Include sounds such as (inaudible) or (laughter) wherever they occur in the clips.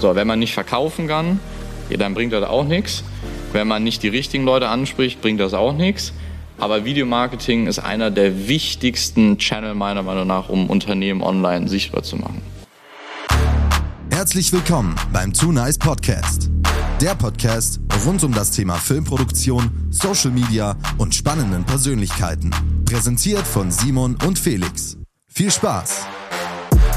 So, wenn man nicht verkaufen kann, ja, dann bringt das auch nichts. Wenn man nicht die richtigen Leute anspricht, bringt das auch nichts. Aber Videomarketing ist einer der wichtigsten Channel meiner Meinung nach, um Unternehmen online sichtbar zu machen. Herzlich willkommen beim Too Nice Podcast. Der Podcast rund um das Thema Filmproduktion, Social Media und spannenden Persönlichkeiten. Präsentiert von Simon und Felix. Viel Spaß!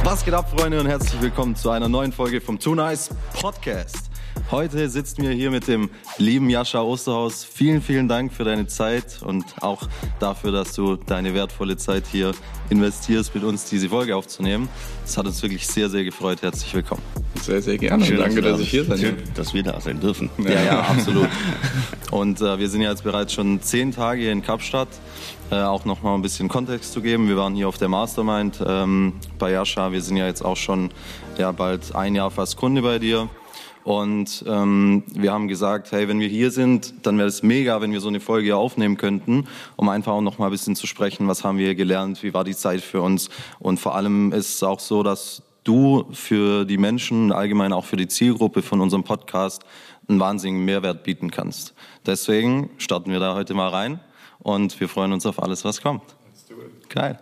Was geht ab, Freunde, und herzlich willkommen zu einer neuen Folge vom Too Nice Podcast. Heute sitzen wir hier mit dem lieben Jascha Osterhaus. Vielen, vielen Dank für deine Zeit und auch dafür, dass du deine wertvolle Zeit hier investierst, mit uns diese Folge aufzunehmen. Es hat uns wirklich sehr, sehr gefreut. Herzlich willkommen. Sehr, sehr gerne. Schön, Danke, dass dass ich hier sein Schön, darf. dass wir da sein dürfen. Ja, ja, (laughs) absolut. Und äh, wir sind ja jetzt bereits schon zehn Tage hier in Kapstadt. Äh, auch noch mal ein bisschen Kontext zu geben. Wir waren hier auf der Mastermind ähm, bei Jascha. Wir sind ja jetzt auch schon ja, bald ein Jahr fast Kunde bei dir. Und ähm, wir haben gesagt, hey, wenn wir hier sind, dann wäre es mega, wenn wir so eine Folge hier aufnehmen könnten, um einfach auch noch mal ein bisschen zu sprechen, was haben wir hier gelernt, wie war die Zeit für uns. Und vor allem ist es auch so, dass du für die Menschen, allgemein auch für die Zielgruppe von unserem Podcast, einen wahnsinnigen Mehrwert bieten kannst. Deswegen starten wir da heute mal rein und wir freuen uns auf alles, was kommt. Geil.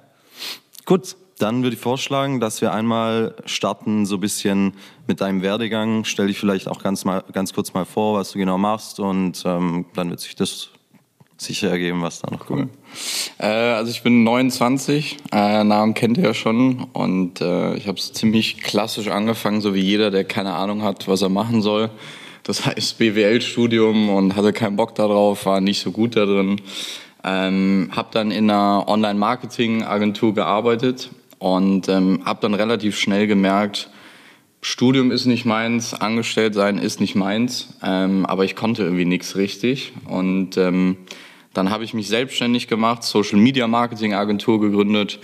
Gut, dann würde ich vorschlagen, dass wir einmal starten so ein bisschen mit deinem Werdegang. Stell dich vielleicht auch ganz, mal, ganz kurz mal vor, was du genau machst und ähm, dann wird sich das sicher ergeben, was da noch kommt. Äh, also ich bin 29, äh, Namen kennt ihr ja schon und äh, ich habe es ziemlich klassisch angefangen, so wie jeder, der keine Ahnung hat, was er machen soll. Das heißt BWL-Studium und hatte keinen Bock darauf, war nicht so gut da drin. Ähm, habe dann in einer Online-Marketing-Agentur gearbeitet und ähm, habe dann relativ schnell gemerkt, Studium ist nicht meins, angestellt sein ist nicht meins, ähm, aber ich konnte irgendwie nichts richtig. Und ähm, dann habe ich mich selbstständig gemacht, Social Media Marketing Agentur gegründet,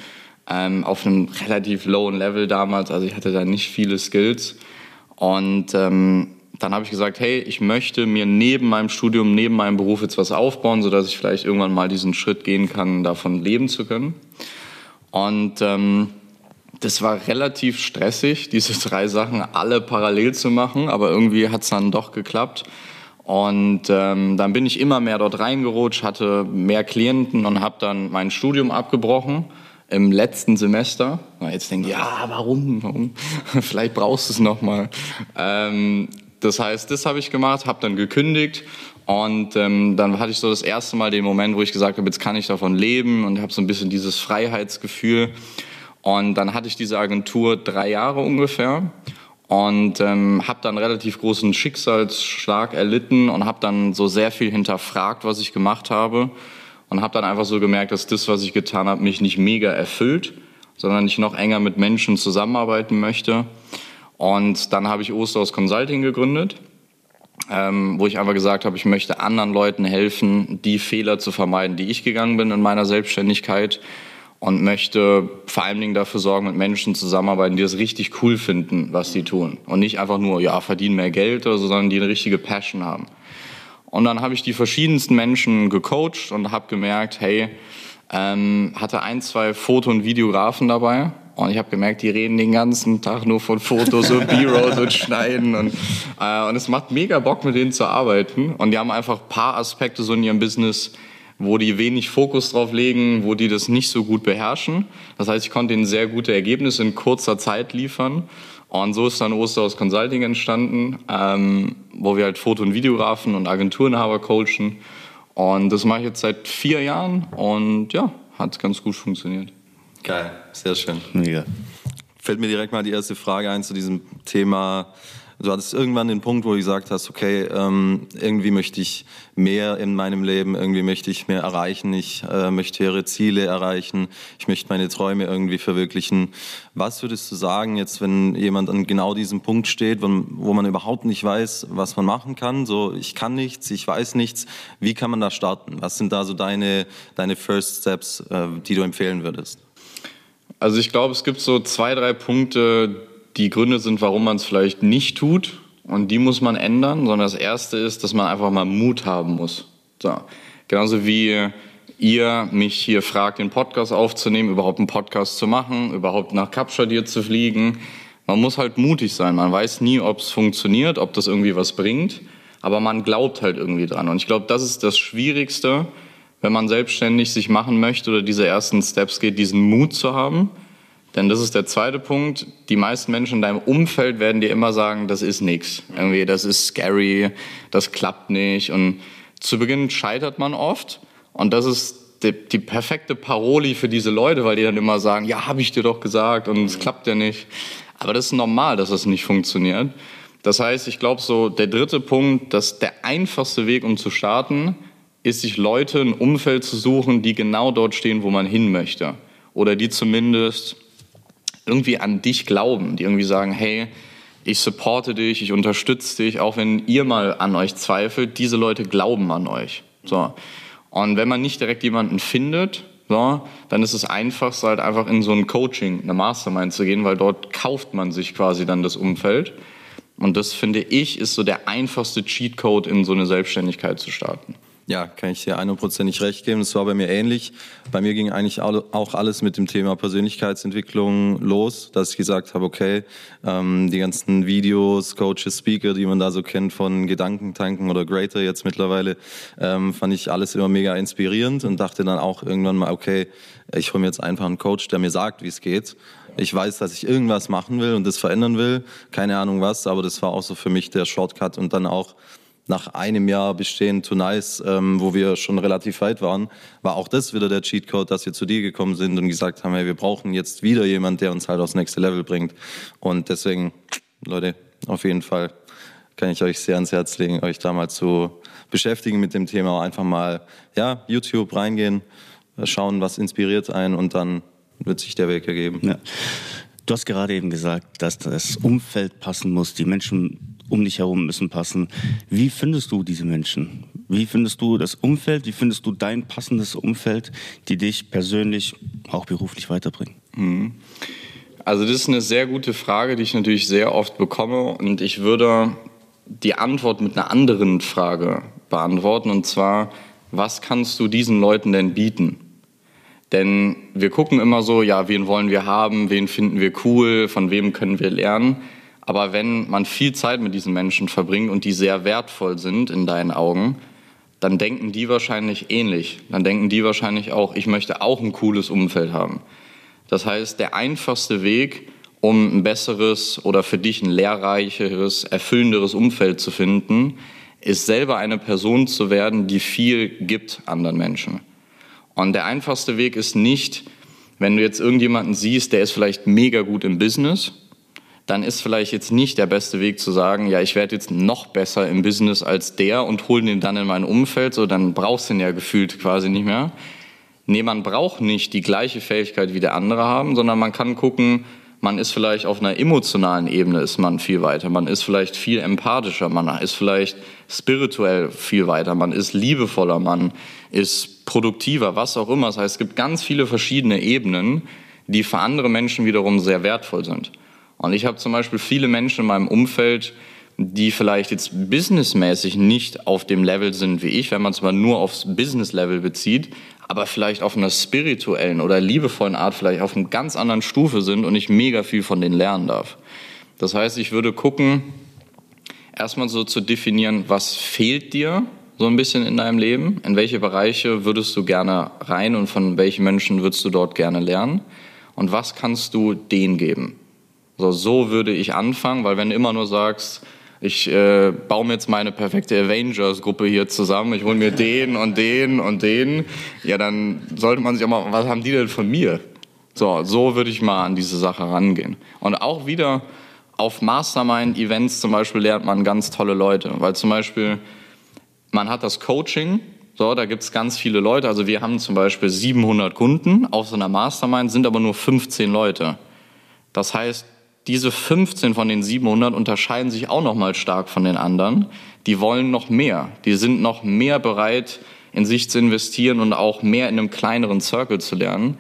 ähm, auf einem relativ lowen Level damals, also ich hatte da nicht viele Skills. Und ähm, dann habe ich gesagt, hey, ich möchte mir neben meinem Studium, neben meinem Beruf jetzt was aufbauen, sodass ich vielleicht irgendwann mal diesen Schritt gehen kann, davon leben zu können. Und ähm, das war relativ stressig, diese (laughs) drei Sachen alle parallel zu machen, aber irgendwie hat es dann doch geklappt. Und ähm, dann bin ich immer mehr dort reingerutscht, hatte mehr Klienten und habe dann mein Studium abgebrochen im letzten Semester. Jetzt denkt ihr, ja, warum? warum? (laughs) Vielleicht brauchst du es nochmal. Ähm, das heißt, das habe ich gemacht, habe dann gekündigt und ähm, dann hatte ich so das erste Mal den Moment, wo ich gesagt habe, jetzt kann ich davon leben und habe so ein bisschen dieses Freiheitsgefühl. Und dann hatte ich diese Agentur drei Jahre ungefähr und ähm, habe dann relativ großen Schicksalsschlag erlitten und habe dann so sehr viel hinterfragt, was ich gemacht habe und habe dann einfach so gemerkt, dass das, was ich getan habe, mich nicht mega erfüllt, sondern ich noch enger mit Menschen zusammenarbeiten möchte. Und dann habe ich Osterhaus Consulting gegründet, ähm, wo ich einfach gesagt habe, ich möchte anderen Leuten helfen, die Fehler zu vermeiden, die ich gegangen bin in meiner Selbstständigkeit und möchte vor allen Dingen dafür sorgen, mit Menschen zusammenarbeiten, die es richtig cool finden, was sie tun. Und nicht einfach nur, ja, verdienen mehr Geld oder so, sondern die eine richtige Passion haben. Und dann habe ich die verschiedensten Menschen gecoacht und habe gemerkt, hey, ähm, hatte ein, zwei Foto- und Videografen dabei. Und ich habe gemerkt, die reden den ganzen Tag nur von Fotos und B-Rolls und Schneiden. Und, äh, und es macht mega Bock, mit denen zu arbeiten. Und die haben einfach ein paar Aspekte so in ihrem Business, wo die wenig Fokus drauf legen, wo die das nicht so gut beherrschen. Das heißt, ich konnte ihnen sehr gute Ergebnisse in kurzer Zeit liefern. Und so ist dann Osterhaus Consulting entstanden, ähm, wo wir halt Foto- und Videografen und Agenturenhaber coachen. Und das mache ich jetzt seit vier Jahren und ja, hat ganz gut funktioniert. Geil, sehr schön. Mega. Fällt mir direkt mal die erste Frage ein zu diesem Thema. Du hattest irgendwann den Punkt, wo du gesagt hast, okay, ähm, irgendwie möchte ich mehr in meinem Leben, irgendwie möchte ich mehr erreichen, ich äh, möchte höhere Ziele erreichen, ich möchte meine Träume irgendwie verwirklichen. Was würdest du sagen jetzt, wenn jemand an genau diesem Punkt steht, wo, man überhaupt nicht weiß, was man machen kann? So, ich kann nichts, ich weiß nichts. Wie kann man da starten? Was sind da so deine, deine First Steps, äh, die du empfehlen würdest? Also ich glaube, es gibt so zwei, drei Punkte, die Gründe sind, warum man es vielleicht nicht tut. Und die muss man ändern. Sondern das erste ist, dass man einfach mal Mut haben muss. So. Genauso wie ihr mich hier fragt, den Podcast aufzunehmen, überhaupt einen Podcast zu machen, überhaupt nach Kapstadt zu fliegen. Man muss halt mutig sein. Man weiß nie, ob es funktioniert, ob das irgendwie was bringt, aber man glaubt halt irgendwie dran. Und ich glaube, das ist das Schwierigste, wenn man selbstständig sich machen möchte oder diese ersten Steps geht, diesen Mut zu haben. Denn das ist der zweite Punkt. Die meisten Menschen in deinem Umfeld werden dir immer sagen, das ist nichts. Irgendwie, das ist scary, das klappt nicht. Und zu Beginn scheitert man oft. Und das ist die, die perfekte Paroli für diese Leute, weil die dann immer sagen, ja, habe ich dir doch gesagt und es klappt ja nicht. Aber das ist normal, dass das nicht funktioniert. Das heißt, ich glaube so, der dritte Punkt, dass der einfachste Weg, um zu starten, ist, sich Leute, ein Umfeld zu suchen, die genau dort stehen, wo man hin möchte. Oder die zumindest irgendwie an dich glauben, die irgendwie sagen, hey, ich supporte dich, ich unterstütze dich, auch wenn ihr mal an euch zweifelt, diese Leute glauben an euch. So. Und wenn man nicht direkt jemanden findet, so, dann ist es einfach, halt einfach in so ein Coaching, eine Mastermind zu gehen, weil dort kauft man sich quasi dann das Umfeld. Und das finde ich ist so der einfachste Cheatcode in so eine Selbstständigkeit zu starten. Ja, kann ich dir hundertprozentig recht geben. Das war bei mir ähnlich. Bei mir ging eigentlich auch alles mit dem Thema Persönlichkeitsentwicklung los, dass ich gesagt habe, okay, ähm, die ganzen Videos, Coaches, Speaker, die man da so kennt von Gedankentanken oder Greater jetzt mittlerweile, ähm, fand ich alles immer mega inspirierend und dachte dann auch irgendwann mal, okay, ich hole mir jetzt einfach einen Coach, der mir sagt, wie es geht. Ich weiß, dass ich irgendwas machen will und das verändern will. Keine Ahnung was, aber das war auch so für mich der Shortcut und dann auch nach einem Jahr Bestehen to Nice, ähm, wo wir schon relativ weit waren, war auch das wieder der Cheatcode, dass wir zu dir gekommen sind und gesagt haben, hey, wir brauchen jetzt wieder jemand, der uns halt aufs nächste Level bringt. Und deswegen, Leute, auf jeden Fall kann ich euch sehr ans Herz legen, euch da mal zu beschäftigen mit dem Thema. Einfach mal, ja, YouTube reingehen, schauen, was inspiriert einen und dann wird sich der Weg ergeben. Ja. Du hast gerade eben gesagt, dass das Umfeld passen muss, die Menschen um dich herum müssen passen. Wie findest du diese Menschen? Wie findest du das Umfeld? Wie findest du dein passendes Umfeld, die dich persönlich, auch beruflich weiterbringen? Mhm. Also das ist eine sehr gute Frage, die ich natürlich sehr oft bekomme und ich würde die Antwort mit einer anderen Frage beantworten und zwar, was kannst du diesen Leuten denn bieten? Denn wir gucken immer so, ja, wen wollen wir haben, wen finden wir cool, von wem können wir lernen. Aber wenn man viel Zeit mit diesen Menschen verbringt und die sehr wertvoll sind in deinen Augen, dann denken die wahrscheinlich ähnlich. Dann denken die wahrscheinlich auch, ich möchte auch ein cooles Umfeld haben. Das heißt, der einfachste Weg, um ein besseres oder für dich ein lehrreicheres, erfüllenderes Umfeld zu finden, ist selber eine Person zu werden, die viel gibt anderen Menschen. Und der einfachste Weg ist nicht, wenn du jetzt irgendjemanden siehst, der ist vielleicht mega gut im Business dann ist vielleicht jetzt nicht der beste Weg zu sagen, ja, ich werde jetzt noch besser im Business als der und hole den dann in mein Umfeld, so dann brauchst du ihn ja gefühlt quasi nicht mehr. Nee, man braucht nicht die gleiche Fähigkeit wie der andere haben, sondern man kann gucken, man ist vielleicht auf einer emotionalen Ebene ist man viel weiter, man ist vielleicht viel empathischer, man ist vielleicht spirituell viel weiter, man ist liebevoller, man ist produktiver, was auch immer. Das heißt, es gibt ganz viele verschiedene Ebenen, die für andere Menschen wiederum sehr wertvoll sind. Und ich habe zum Beispiel viele Menschen in meinem Umfeld, die vielleicht jetzt businessmäßig nicht auf dem Level sind wie ich, wenn man es mal nur aufs Business-Level bezieht, aber vielleicht auf einer spirituellen oder liebevollen Art vielleicht auf einer ganz anderen Stufe sind und ich mega viel von denen lernen darf. Das heißt, ich würde gucken, erstmal so zu definieren, was fehlt dir so ein bisschen in deinem Leben, in welche Bereiche würdest du gerne rein und von welchen Menschen würdest du dort gerne lernen und was kannst du denen geben. So, so würde ich anfangen, weil wenn du immer nur sagst, ich äh, baue mir jetzt meine perfekte Avengers-Gruppe hier zusammen, ich hole mir den und den und den, ja, dann sollte man sich auch mal, was haben die denn von mir? So, so würde ich mal an diese Sache rangehen. Und auch wieder auf Mastermind-Events zum Beispiel lernt man ganz tolle Leute, weil zum Beispiel man hat das Coaching, so, da gibt es ganz viele Leute, also wir haben zum Beispiel 700 Kunden auf so einer Mastermind, sind aber nur 15 Leute. Das heißt, diese 15 von den 700 unterscheiden sich auch noch mal stark von den anderen. Die wollen noch mehr. Die sind noch mehr bereit, in sich zu investieren und auch mehr in einem kleineren Circle zu lernen.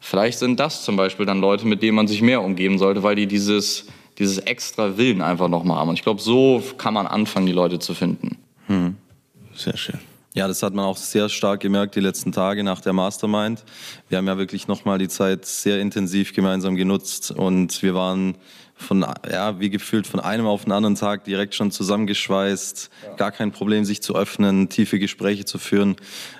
Vielleicht sind das zum Beispiel dann Leute, mit denen man sich mehr umgeben sollte, weil die dieses, dieses extra Willen einfach noch mal haben. Und ich glaube, so kann man anfangen, die Leute zu finden. Hm. Sehr schön. Ja, das hat man auch sehr stark gemerkt die letzten Tage nach der Mastermind. Wir haben ja wirklich nochmal die Zeit sehr intensiv gemeinsam genutzt und wir waren von, ja, wie gefühlt von einem auf den anderen Tag direkt schon zusammengeschweißt, gar kein Problem, sich zu öffnen, tiefe Gespräche zu führen.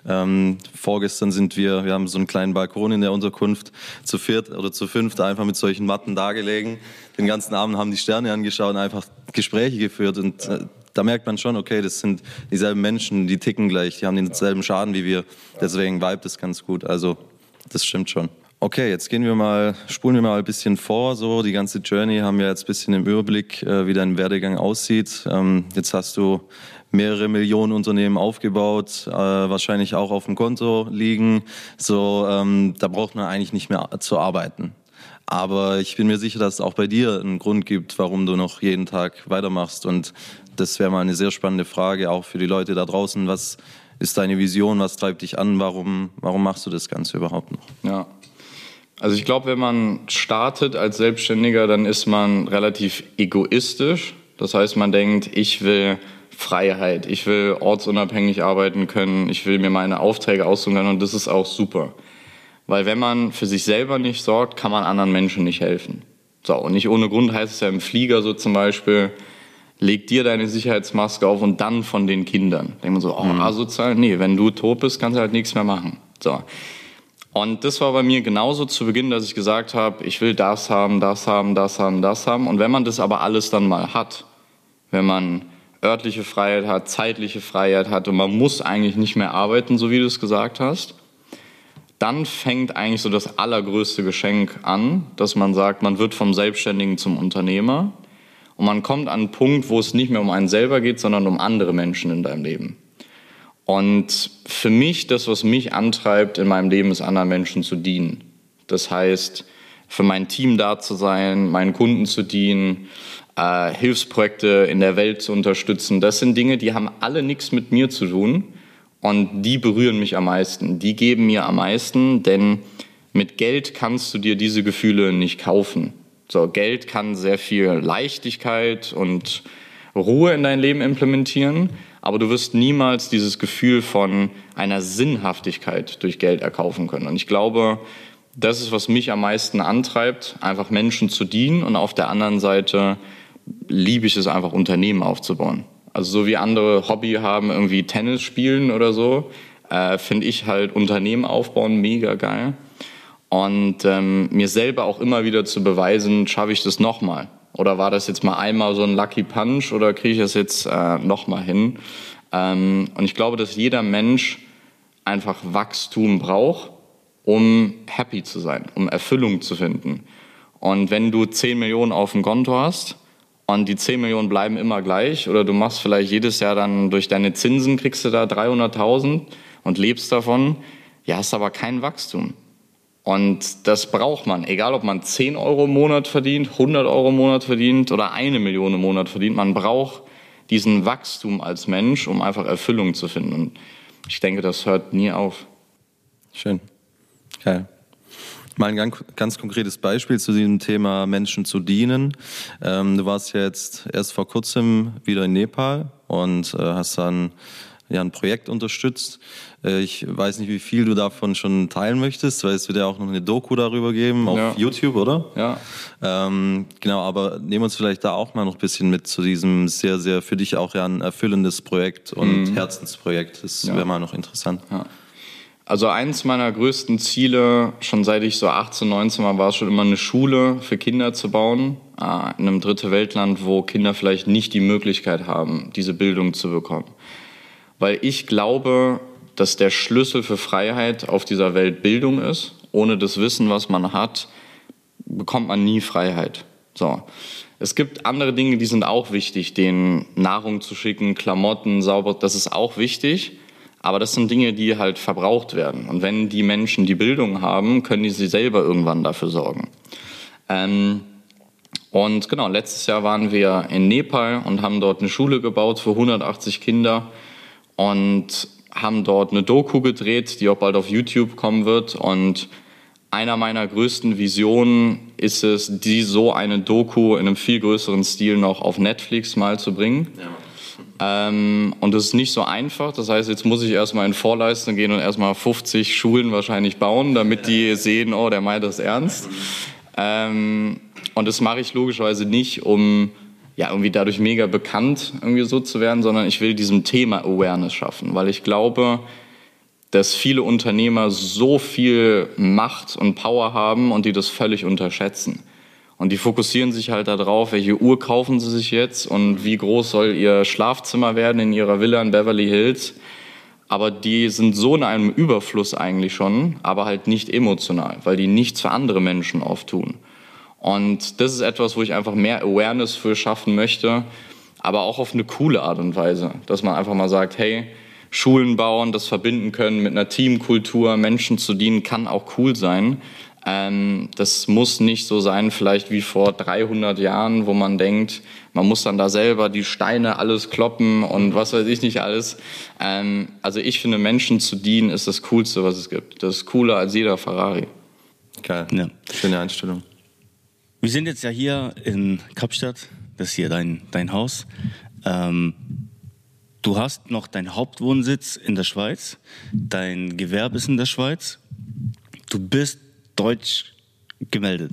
Ähm, vorgestern sind wir, wir haben so einen kleinen Balkon in der Unterkunft, zu viert oder zu fünft einfach mit solchen Matten dargelegen. Den ganzen Abend haben die Sterne angeschaut und einfach Gespräche geführt und äh, da merkt man schon, okay, das sind dieselben Menschen, die ticken gleich, die haben denselben Schaden wie wir. Deswegen vibe das ganz gut. Also, das stimmt schon. Okay, jetzt gehen wir mal, spulen wir mal ein bisschen vor. So, die ganze Journey haben wir jetzt ein bisschen im Überblick, äh, wie dein Werdegang aussieht. Ähm, jetzt hast du mehrere Millionen Unternehmen aufgebaut, äh, wahrscheinlich auch auf dem Konto liegen. So, ähm, da braucht man eigentlich nicht mehr zu arbeiten. Aber ich bin mir sicher, dass es auch bei dir einen Grund gibt, warum du noch jeden Tag weitermachst. Und das wäre mal eine sehr spannende Frage, auch für die Leute da draußen. Was ist deine Vision? Was treibt dich an? Warum, warum machst du das Ganze überhaupt noch? Ja. Also ich glaube, wenn man startet als Selbstständiger, dann ist man relativ egoistisch. Das heißt, man denkt, ich will Freiheit, ich will ortsunabhängig arbeiten können, ich will mir meine Aufträge aussuchen können und das ist auch super. Weil wenn man für sich selber nicht sorgt, kann man anderen Menschen nicht helfen. So, und nicht ohne Grund heißt es ja im Flieger so zum Beispiel, leg dir deine Sicherheitsmaske auf und dann von den Kindern. Denkt man so, oh, mhm. asozial? Nee, wenn du tot bist, kannst du halt nichts mehr machen. So. Und das war bei mir genauso zu Beginn, dass ich gesagt habe, ich will das haben, das haben, das haben, das haben. Und wenn man das aber alles dann mal hat, wenn man örtliche Freiheit hat, zeitliche Freiheit hat und man muss eigentlich nicht mehr arbeiten, so wie du es gesagt hast, dann fängt eigentlich so das allergrößte Geschenk an, dass man sagt, man wird vom Selbstständigen zum Unternehmer und man kommt an einen Punkt, wo es nicht mehr um einen selber geht, sondern um andere Menschen in deinem Leben. Und für mich, das, was mich antreibt in meinem Leben, ist anderen Menschen zu dienen. Das heißt, für mein Team da zu sein, meinen Kunden zu dienen, äh, Hilfsprojekte in der Welt zu unterstützen. Das sind Dinge, die haben alle nichts mit mir zu tun und die berühren mich am meisten. Die geben mir am meisten, denn mit Geld kannst du dir diese Gefühle nicht kaufen. So, Geld kann sehr viel Leichtigkeit und Ruhe in dein Leben implementieren, aber du wirst niemals dieses Gefühl von einer Sinnhaftigkeit durch Geld erkaufen können. Und ich glaube, das ist, was mich am meisten antreibt, einfach Menschen zu dienen und auf der anderen Seite liebe ich es einfach, Unternehmen aufzubauen. Also so wie andere Hobby haben, irgendwie Tennis spielen oder so, äh, finde ich halt Unternehmen aufbauen mega geil und ähm, mir selber auch immer wieder zu beweisen, schaffe ich das nochmal? Oder war das jetzt mal einmal so ein Lucky Punch oder kriege ich das jetzt äh, nochmal hin? Ähm, und ich glaube, dass jeder Mensch einfach Wachstum braucht, um happy zu sein, um Erfüllung zu finden. Und wenn du 10 Millionen auf dem Konto hast und die 10 Millionen bleiben immer gleich oder du machst vielleicht jedes Jahr dann durch deine Zinsen, kriegst du da 300.000 und lebst davon, ja, hast aber kein Wachstum. Und das braucht man, egal ob man 10 Euro im Monat verdient, 100 Euro im Monat verdient oder eine Million im Monat verdient. Man braucht diesen Wachstum als Mensch, um einfach Erfüllung zu finden. Und ich denke, das hört nie auf. Schön. Geil. Mal ein ganz, konkretes Beispiel zu diesem Thema Menschen zu dienen. Ähm, du warst jetzt erst vor kurzem wieder in Nepal und äh, hast dann ja, ein Projekt unterstützt. Äh, ich weiß nicht, wie viel du davon schon teilen möchtest, weil es wird ja auch noch eine Doku darüber geben auf ja. YouTube, oder? Ja. Ähm, genau, aber nehmen uns vielleicht da auch mal noch ein bisschen mit zu diesem sehr, sehr für dich auch ja ein erfüllendes Projekt und mhm. Herzensprojekt. Das ja. wäre mal noch interessant. Ja. Also eins meiner größten Ziele, schon seit ich so 18, 19 war, war es schon immer eine Schule für Kinder zu bauen, äh, in einem dritte Weltland, wo Kinder vielleicht nicht die Möglichkeit haben, diese Bildung zu bekommen weil ich glaube, dass der Schlüssel für Freiheit auf dieser Welt Bildung ist. Ohne das Wissen, was man hat, bekommt man nie Freiheit. So. Es gibt andere Dinge, die sind auch wichtig, denen Nahrung zu schicken, Klamotten, sauber, das ist auch wichtig. Aber das sind Dinge, die halt verbraucht werden. Und wenn die Menschen die Bildung haben, können die sie selber irgendwann dafür sorgen. Ähm, und genau, letztes Jahr waren wir in Nepal und haben dort eine Schule gebaut für 180 Kinder und haben dort eine Doku gedreht, die auch bald auf YouTube kommen wird. Und einer meiner größten Visionen ist es, die so eine Doku in einem viel größeren Stil noch auf Netflix mal zu bringen. Ja. Ähm, und das ist nicht so einfach. Das heißt, jetzt muss ich erstmal in Vorleistung gehen und erstmal 50 Schulen wahrscheinlich bauen, damit die sehen, oh, der meint das ernst. Ähm, und das mache ich logischerweise nicht, um ja, irgendwie dadurch mega bekannt irgendwie so zu werden, sondern ich will diesem Thema Awareness schaffen, weil ich glaube, dass viele Unternehmer so viel Macht und Power haben und die das völlig unterschätzen. Und die fokussieren sich halt darauf, welche Uhr kaufen sie sich jetzt und wie groß soll ihr Schlafzimmer werden in ihrer Villa in Beverly Hills. Aber die sind so in einem Überfluss eigentlich schon, aber halt nicht emotional, weil die nichts für andere Menschen oft tun. Und das ist etwas, wo ich einfach mehr Awareness für schaffen möchte, aber auch auf eine coole Art und Weise, dass man einfach mal sagt, hey, Schulen bauen, das verbinden können mit einer Teamkultur, Menschen zu dienen, kann auch cool sein. Ähm, das muss nicht so sein, vielleicht wie vor 300 Jahren, wo man denkt, man muss dann da selber die Steine alles kloppen und was weiß ich nicht alles. Ähm, also ich finde, Menschen zu dienen ist das Coolste, was es gibt. Das ist cooler als jeder Ferrari. Geil. Ja. Schöne Einstellung. Wir sind jetzt ja hier in Kapstadt. Das ist hier dein, dein Haus. Ähm, du hast noch deinen Hauptwohnsitz in der Schweiz. Dein Gewerbe ist in der Schweiz. Du bist deutsch gemeldet?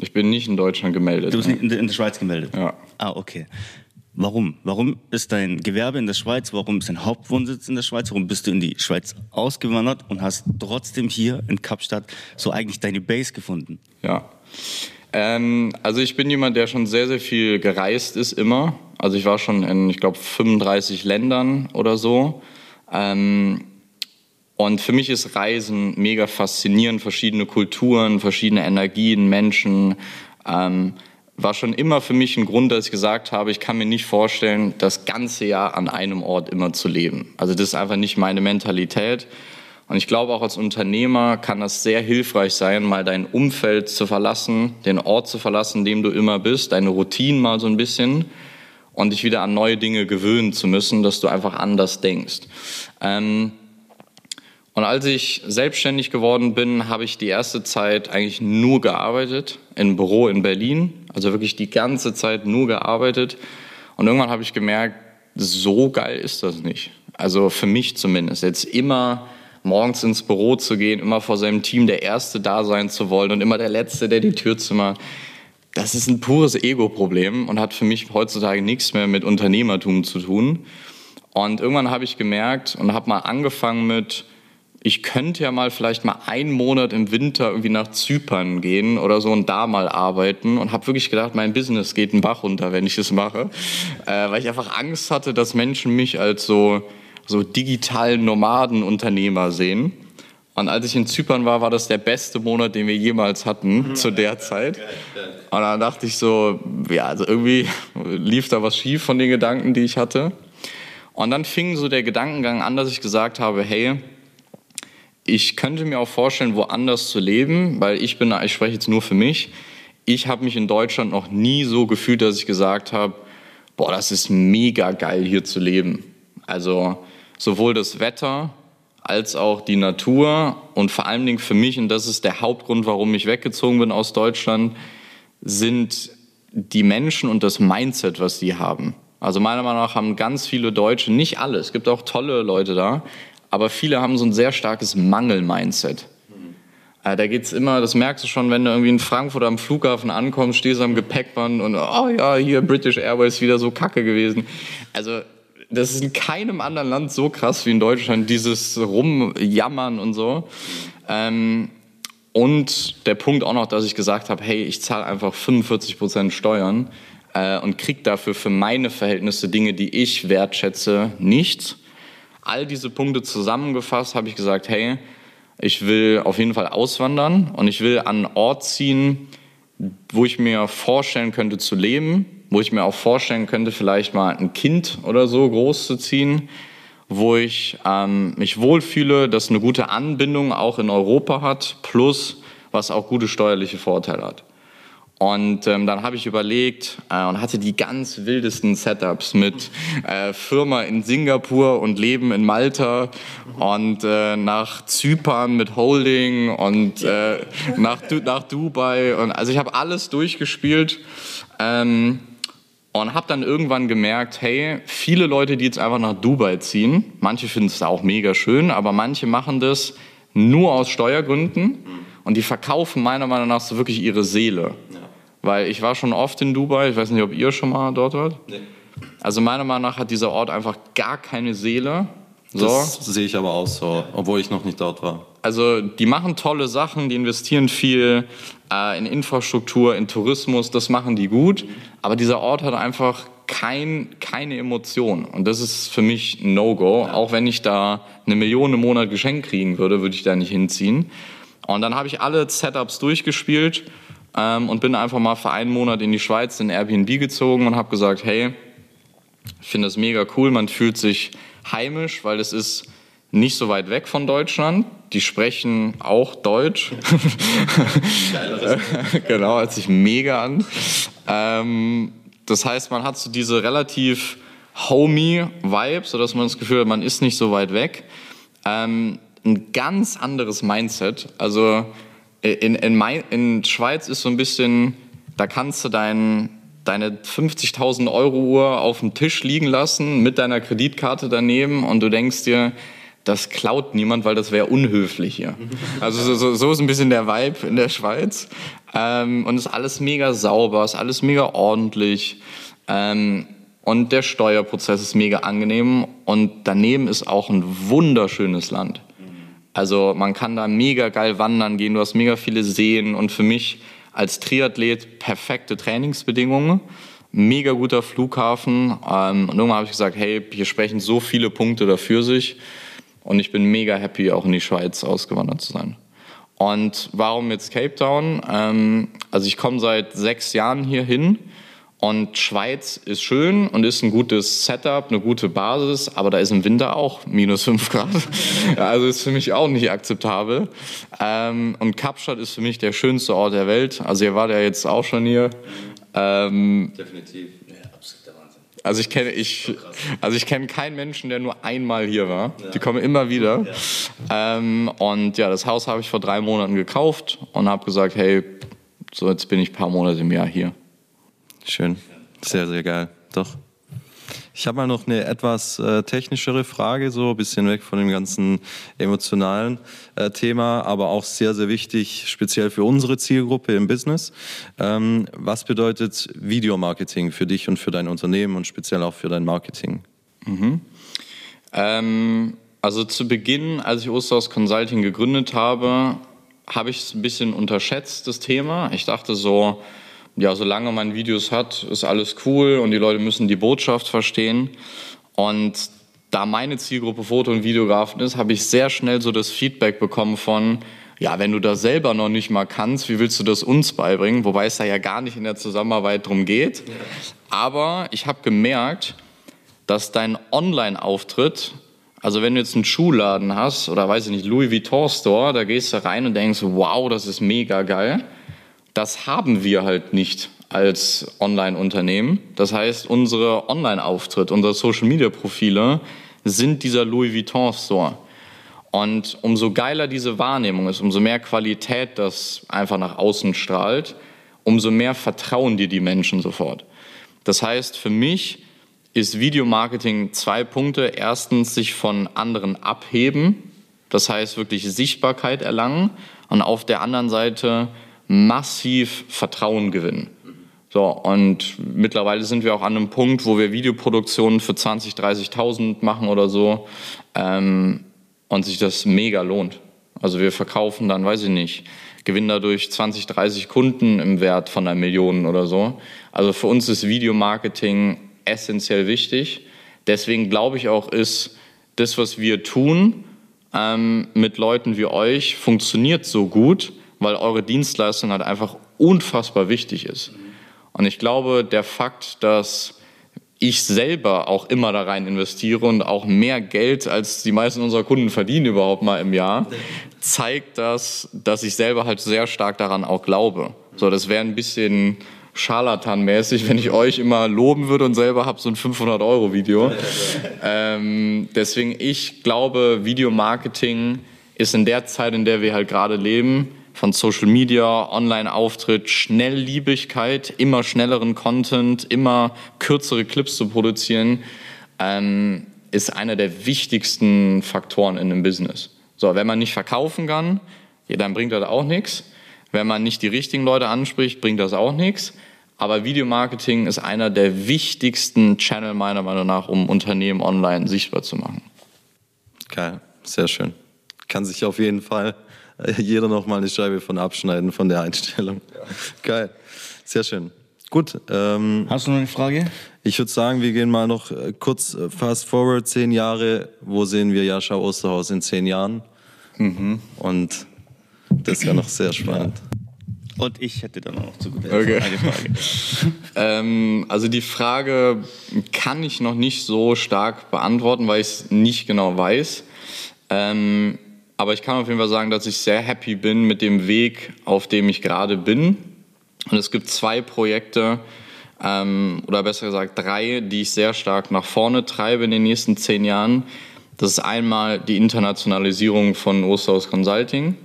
Ich bin nicht in Deutschland gemeldet. Du bist ne? in, in der Schweiz gemeldet? Ja. Ah, okay. Warum? Warum ist dein Gewerbe in der Schweiz? Warum ist dein Hauptwohnsitz in der Schweiz? Warum bist du in die Schweiz ausgewandert und hast trotzdem hier in Kapstadt so eigentlich deine Base gefunden? Ja. Ähm, also ich bin jemand, der schon sehr, sehr viel gereist ist immer. Also ich war schon in, ich glaube, 35 Ländern oder so. Ähm, und für mich ist Reisen mega faszinierend, verschiedene Kulturen, verschiedene Energien, Menschen. Ähm, war schon immer für mich ein Grund, dass ich gesagt habe, ich kann mir nicht vorstellen, das ganze Jahr an einem Ort immer zu leben. Also das ist einfach nicht meine Mentalität. Und ich glaube auch als Unternehmer kann das sehr hilfreich sein, mal dein Umfeld zu verlassen, den Ort zu verlassen, in dem du immer bist, deine Routinen mal so ein bisschen und dich wieder an neue Dinge gewöhnen zu müssen, dass du einfach anders denkst. Ähm, und als ich selbstständig geworden bin, habe ich die erste Zeit eigentlich nur gearbeitet, im Büro in Berlin, also wirklich die ganze Zeit nur gearbeitet. Und irgendwann habe ich gemerkt, so geil ist das nicht. Also für mich zumindest. Jetzt immer morgens ins Büro zu gehen, immer vor seinem Team der Erste da sein zu wollen und immer der Letzte, der die Tür machen. Das ist ein pures Ego-Problem und hat für mich heutzutage nichts mehr mit Unternehmertum zu tun. Und irgendwann habe ich gemerkt und habe mal angefangen mit, ich könnte ja mal vielleicht mal einen Monat im Winter irgendwie nach Zypern gehen oder so und da mal arbeiten und habe wirklich gedacht, mein Business geht einen Bach runter, wenn ich das mache, äh, weil ich einfach Angst hatte, dass Menschen mich als so, so digitalen Nomadenunternehmer sehen. Und als ich in Zypern war, war das der beste Monat, den wir jemals hatten mhm. zu der Zeit. Und dann dachte ich so, ja, also irgendwie lief da was schief von den Gedanken, die ich hatte. Und dann fing so der Gedankengang an, dass ich gesagt habe, hey, ich könnte mir auch vorstellen, woanders zu leben, weil ich bin, ich spreche jetzt nur für mich. Ich habe mich in Deutschland noch nie so gefühlt, dass ich gesagt habe, boah, das ist mega geil hier zu leben. Also sowohl das Wetter als auch die Natur und vor allen Dingen für mich, und das ist der Hauptgrund, warum ich weggezogen bin aus Deutschland, sind die Menschen und das Mindset, was die haben. Also meiner Meinung nach haben ganz viele Deutsche, nicht alle, es gibt auch tolle Leute da, aber viele haben so ein sehr starkes Mangel-Mindset. Äh, da geht's immer, das merkst du schon, wenn du irgendwie in Frankfurt am Flughafen ankommst, stehst am Gepäckband und oh ja, hier British Airways wieder so kacke gewesen. Also das ist in keinem anderen Land so krass wie in Deutschland, dieses Rumjammern und so. Ähm, und der Punkt auch noch, dass ich gesagt habe, hey, ich zahle einfach 45 Prozent Steuern äh, und krieg dafür für meine Verhältnisse Dinge, die ich wertschätze, nichts all diese Punkte zusammengefasst habe ich gesagt, hey, ich will auf jeden Fall auswandern und ich will an einen Ort ziehen, wo ich mir vorstellen könnte zu leben, wo ich mir auch vorstellen könnte, vielleicht mal ein Kind oder so groß zu ziehen, wo ich ähm, mich wohlfühle, das eine gute Anbindung auch in Europa hat, plus was auch gute steuerliche Vorteile hat. Und ähm, dann habe ich überlegt äh, und hatte die ganz wildesten Setups mit äh, Firma in Singapur und Leben in Malta und äh, nach Zypern mit Holding und äh, nach, nach Dubai. Und also ich habe alles durchgespielt ähm, und habe dann irgendwann gemerkt, hey, viele Leute, die jetzt einfach nach Dubai ziehen, manche finden es auch mega schön, aber manche machen das nur aus Steuergründen und die verkaufen meiner Meinung nach so wirklich ihre Seele weil ich war schon oft in Dubai. Ich weiß nicht, ob ihr schon mal dort wart. Nee. Also meiner Meinung nach hat dieser Ort einfach gar keine Seele. So. Das sehe ich aber auch so, obwohl ich noch nicht dort war. Also die machen tolle Sachen, die investieren viel äh, in Infrastruktur, in Tourismus, das machen die gut. Aber dieser Ort hat einfach kein, keine Emotion. Und das ist für mich ein No-Go. Ja. Auch wenn ich da eine Million im Monat geschenkt kriegen würde, würde ich da nicht hinziehen. Und dann habe ich alle Setups durchgespielt ähm, und bin einfach mal für einen Monat in die Schweiz in Airbnb gezogen und habe gesagt, hey, ich finde das mega cool, man fühlt sich heimisch, weil es ist nicht so weit weg von Deutschland. Die sprechen auch Deutsch. (laughs) genau, hört sich mega an. Ähm, das heißt, man hat so diese relativ homey Vibe, sodass man das Gefühl hat, man ist nicht so weit weg. Ähm, ein ganz anderes Mindset. Also in, in, mein, in Schweiz ist so ein bisschen, da kannst du dein, deine 50.000 Euro Uhr auf dem Tisch liegen lassen mit deiner Kreditkarte daneben und du denkst dir, das klaut niemand, weil das wäre unhöflich hier. (laughs) Also so, so, ist ein bisschen der Vibe in der Schweiz. Ähm, und ist alles mega sauber, ist alles mega ordentlich. Ähm, und der Steuerprozess ist mega angenehm. Und daneben ist auch ein wunderschönes Land. Also man kann da mega geil wandern gehen, du hast mega viele Seen und für mich als Triathlet perfekte Trainingsbedingungen, mega guter Flughafen. Ähm, und irgendwann habe ich gesagt, hey, hier sprechen so viele Punkte dafür sich und ich bin mega happy, auch in die Schweiz ausgewandert zu sein. Und warum jetzt Cape Town? Ähm, also ich komme seit sechs Jahren hier hin und Schweiz ist schön und ist ein gutes Setup, eine gute Basis, aber da ist im Winter auch minus 5 Grad. (laughs) also ist für mich auch nicht akzeptabel. Ähm, und Kapstadt ist für mich der schönste Ort der Welt. Also ihr wart ja jetzt auch schon hier. Ähm, Definitiv. Also ich kenne ich, also ich kenne keinen Menschen, der nur einmal hier war. Ja. Die kommen immer wieder. Ja. Ähm, und ja, das Haus habe ich vor drei Monaten gekauft und habe gesagt, hey, so jetzt bin ich ein paar Monate im Jahr hier. Schön, sehr sehr geil, doch. Ich habe mal noch eine etwas äh, technischere Frage, so ein bisschen weg von dem ganzen emotionalen äh, Thema, aber auch sehr, sehr wichtig, speziell für unsere Zielgruppe im Business. Ähm, was bedeutet Videomarketing für dich und für dein Unternehmen und speziell auch für dein Marketing? Mhm. Ähm, also zu Beginn, als ich Osterhaus Consulting gegründet habe, habe ich es ein bisschen unterschätzt, das Thema. Ich dachte so, ja, solange man Videos hat, ist alles cool und die Leute müssen die Botschaft verstehen. Und da meine Zielgruppe Foto- und Videografen ist, habe ich sehr schnell so das Feedback bekommen von, ja, wenn du das selber noch nicht mal kannst, wie willst du das uns beibringen? Wobei es da ja gar nicht in der Zusammenarbeit drum geht. Aber ich habe gemerkt, dass dein Online-Auftritt, also wenn du jetzt einen Schuhladen hast oder weiß ich nicht, Louis Vuitton Store, da gehst du rein und denkst, wow, das ist mega geil. Das haben wir halt nicht als Online-Unternehmen. Das heißt, unsere Online-Auftritt, unsere Social-Media-Profile sind dieser Louis Vuitton Store. Und umso geiler diese Wahrnehmung ist, umso mehr Qualität das einfach nach außen strahlt, umso mehr vertrauen dir die Menschen sofort. Das heißt, für mich ist Videomarketing zwei Punkte. Erstens, sich von anderen abheben. Das heißt, wirklich Sichtbarkeit erlangen. Und auf der anderen Seite massiv Vertrauen gewinnen. So, und mittlerweile sind wir auch an einem Punkt, wo wir Videoproduktionen für 20, 30.000 machen oder so ähm, und sich das mega lohnt. Also wir verkaufen dann, weiß ich nicht, gewinnen dadurch 20, 30 Kunden im Wert von einer Million oder so. Also für uns ist Videomarketing essentiell wichtig. Deswegen glaube ich auch, ist das, was wir tun ähm, mit Leuten wie euch, funktioniert so gut, weil eure Dienstleistung halt einfach unfassbar wichtig ist. Und ich glaube, der Fakt, dass ich selber auch immer da rein investiere und auch mehr Geld als die meisten unserer Kunden verdienen überhaupt mal im Jahr, zeigt das, dass ich selber halt sehr stark daran auch glaube. So, das wäre ein bisschen Scharlatan-mäßig, wenn ich euch immer loben würde und selber habe so ein 500-Euro-Video. ähm, deswegen, ich glaube, Videomarketing ist in der Zeit, in der wir halt gerade leben, von Social Media, Online-Auftritt, Schnellliebigkeit, immer schnelleren Content, immer kürzere Clips zu produzieren, ähm, ist einer der wichtigsten Faktoren in einem Business. So, wenn man nicht verkaufen kann, ja, dann bringt das auch nichts. Wenn man nicht die richtigen Leute anspricht, bringt das auch nichts. Aber Videomarketing ist einer der wichtigsten Channel meiner Meinung nach, um Unternehmen online sichtbar zu machen. Geil, sehr schön. Kann sich auf jeden Fall (laughs) jeder noch mal eine Scheibe von abschneiden von der Einstellung. Ja. Geil, sehr schön. Gut. Ähm, Hast du noch eine Frage? Ich würde sagen, wir gehen mal noch äh, kurz äh, fast forward, zehn Jahre. Wo sehen wir Jascha Osterhaus in zehn Jahren? Mhm. Und das ist ja noch sehr spannend. Ja. Und ich hätte dann auch zu guter okay. eine Frage. (laughs) ähm, also die Frage kann ich noch nicht so stark beantworten, weil ich es nicht genau weiß. Ähm, aber ich kann auf jeden Fall sagen, dass ich sehr happy bin mit dem Weg, auf dem ich gerade bin. Und es gibt zwei Projekte, ähm, oder besser gesagt drei, die ich sehr stark nach vorne treibe in den nächsten zehn Jahren. Das ist einmal die Internationalisierung von Osterhaus Consulting.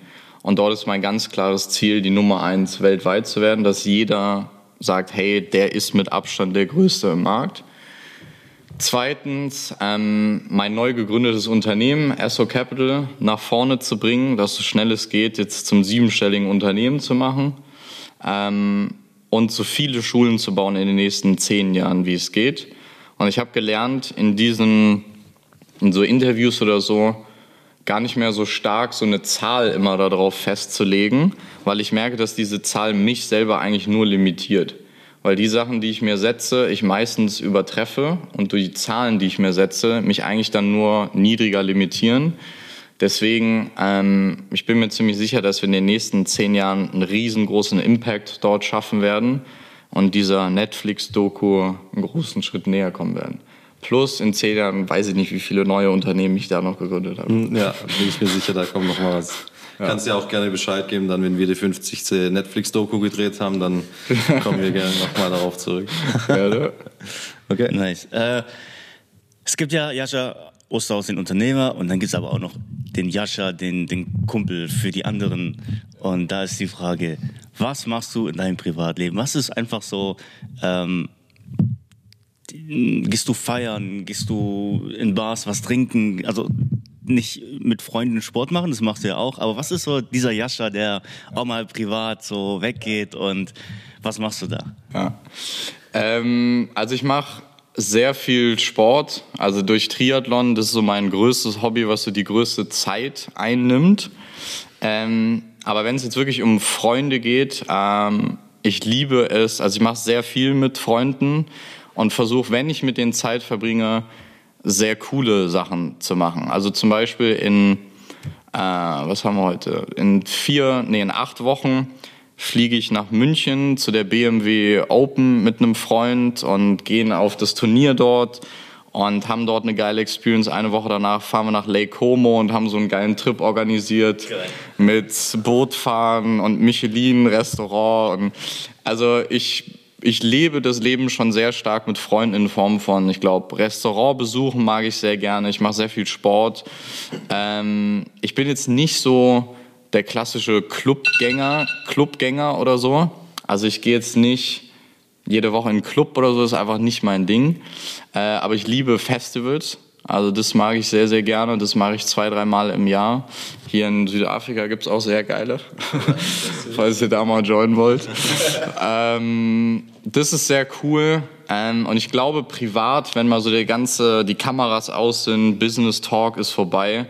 Und dort ist mein ganz klares Ziel, die Nummer eins weltweit zu werden, dass jeder sagt, hey, der ist mit Abstand der Größte im Markt. Zweitens, ähm, mein neu gegründetes Unternehmen, SO Capital, nach vorne zu bringen, das so schnell es geht, jetzt zum siebenstelligen Unternehmen zu machen ähm, und so viele Schulen zu bauen in den nächsten zehn Jahren, wie es geht. Und ich habe gelernt, in diesen in so Interviews oder so gar nicht mehr so stark so eine Zahl immer darauf festzulegen, weil ich merke, dass diese Zahl mich selber eigentlich nur limitiert weil die Sachen, die ich mir setze, ich meistens übertreffe und durch die Zahlen, die ich mir setze, mich eigentlich dann nur niedriger limitieren. Deswegen, ähm, ich bin mir ziemlich sicher, dass wir in den nächsten zehn Jahren einen riesengroßen Impact dort schaffen werden und dieser Netflix-Doku einen großen Schritt näher kommen werden. Plus in zehn Jahren weiß ich nicht, wie viele neue Unternehmen ich da noch gegründet habe. Ja, bin ich mir sicher, da kommt noch mal was. Ja. Kannst ja auch gerne Bescheid geben, dann wenn wir die 50. Netflix-Doku gedreht haben, dann (laughs) kommen wir gerne nochmal darauf zurück. ja, okay. Nice. Äh, es gibt ja Jascha Osterhaus, den Unternehmer, und dann gibt es aber auch noch den Jascha, den, den Kumpel für die anderen. Und da ist die Frage, was machst du in deinem Privatleben? Was ist einfach so, ähm, gehst du feiern, gehst du in Bars was trinken? Also nicht mit Freunden Sport machen, das machst du ja auch, aber was ist so dieser Jascha, der auch mal privat so weggeht und was machst du da? Ja. Ähm, also ich mache sehr viel Sport, also durch Triathlon, das ist so mein größtes Hobby, was so die größte Zeit einnimmt. Ähm, aber wenn es jetzt wirklich um Freunde geht, ähm, ich liebe es, also ich mache sehr viel mit Freunden und versuche, wenn ich mit denen Zeit verbringe, sehr coole Sachen zu machen. Also zum Beispiel in, äh, was haben wir heute? In vier, nee, in acht Wochen fliege ich nach München zu der BMW Open mit einem Freund und gehen auf das Turnier dort und haben dort eine geile Experience. Eine Woche danach fahren wir nach Lake Como und haben so einen geilen Trip organisiert Geil. mit Bootfahren und Michelin-Restaurant. Und also ich ich lebe das Leben schon sehr stark mit Freunden in Form von, ich glaube, Restaurantbesuchen mag ich sehr gerne. Ich mache sehr viel Sport. Ähm, ich bin jetzt nicht so der klassische Clubgänger, Clubgänger oder so. Also ich gehe jetzt nicht jede Woche in einen Club oder so, ist einfach nicht mein Ding. Äh, aber ich liebe Festivals. Also das mag ich sehr, sehr gerne. Das mache ich zwei, dreimal im Jahr. Hier in Südafrika gibt es auch sehr geile, (laughs) falls ihr da mal joinen wollt. (laughs) ähm, das ist sehr cool. Ähm, und ich glaube, privat, wenn mal so die ganze, die Kameras aus sind, Business Talk ist vorbei,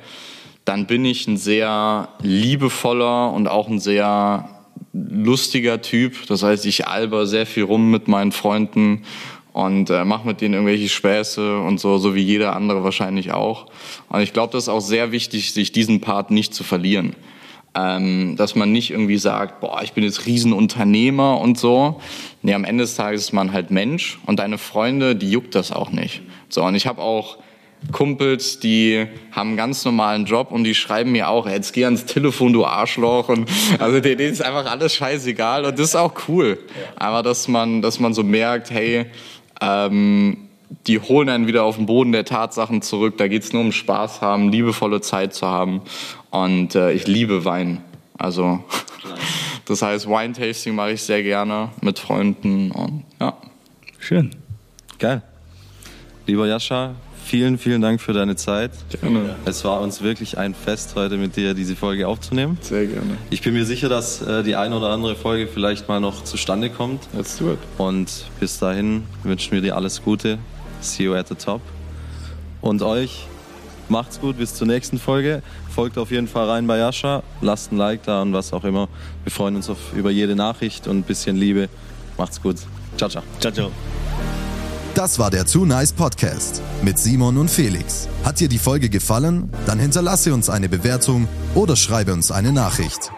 dann bin ich ein sehr liebevoller und auch ein sehr lustiger Typ. Das heißt, ich alber sehr viel rum mit meinen Freunden und äh, mache mit denen irgendwelche Späße und so, so wie jeder andere wahrscheinlich auch. Und ich glaube, das ist auch sehr wichtig, sich diesen Part nicht zu verlieren. Ähm, dass man nicht irgendwie sagt, boah, ich bin jetzt Riesenunternehmer und so. Nee, am Ende des Tages ist man halt Mensch und deine Freunde, die juckt das auch nicht. So, und ich habe auch Kumpels, die haben einen ganz normalen Job und die schreiben mir auch, jetzt geh ans Telefon, du Arschloch. Und also denen ist einfach alles scheißegal und das ist auch cool. Aber dass man, dass man so merkt, hey, ähm, die holen einen wieder auf den Boden der Tatsachen zurück. Da geht es nur um Spaß haben, liebevolle Zeit zu haben. Und äh, ich liebe Wein. Also (laughs) das heißt, Wine-Tasting mache ich sehr gerne mit Freunden und ja. Schön. Geil. Lieber Jascha, vielen, vielen Dank für deine Zeit. Gerne. Es war uns wirklich ein Fest, heute mit dir diese Folge aufzunehmen. Sehr gerne. Ich bin mir sicher, dass äh, die eine oder andere Folge vielleicht mal noch zustande kommt. Let's do it. Und bis dahin wünschen wir dir alles Gute. See you at the top. Und euch macht's gut, bis zur nächsten Folge. Folgt auf jeden Fall rein bei Jascha, lasst ein Like da und was auch immer. Wir freuen uns auf, über jede Nachricht und ein bisschen Liebe. Macht's gut. Ciao, ciao. Ciao, ciao. Das war der Too Nice Podcast mit Simon und Felix. Hat dir die Folge gefallen? Dann hinterlasse uns eine Bewertung oder schreibe uns eine Nachricht.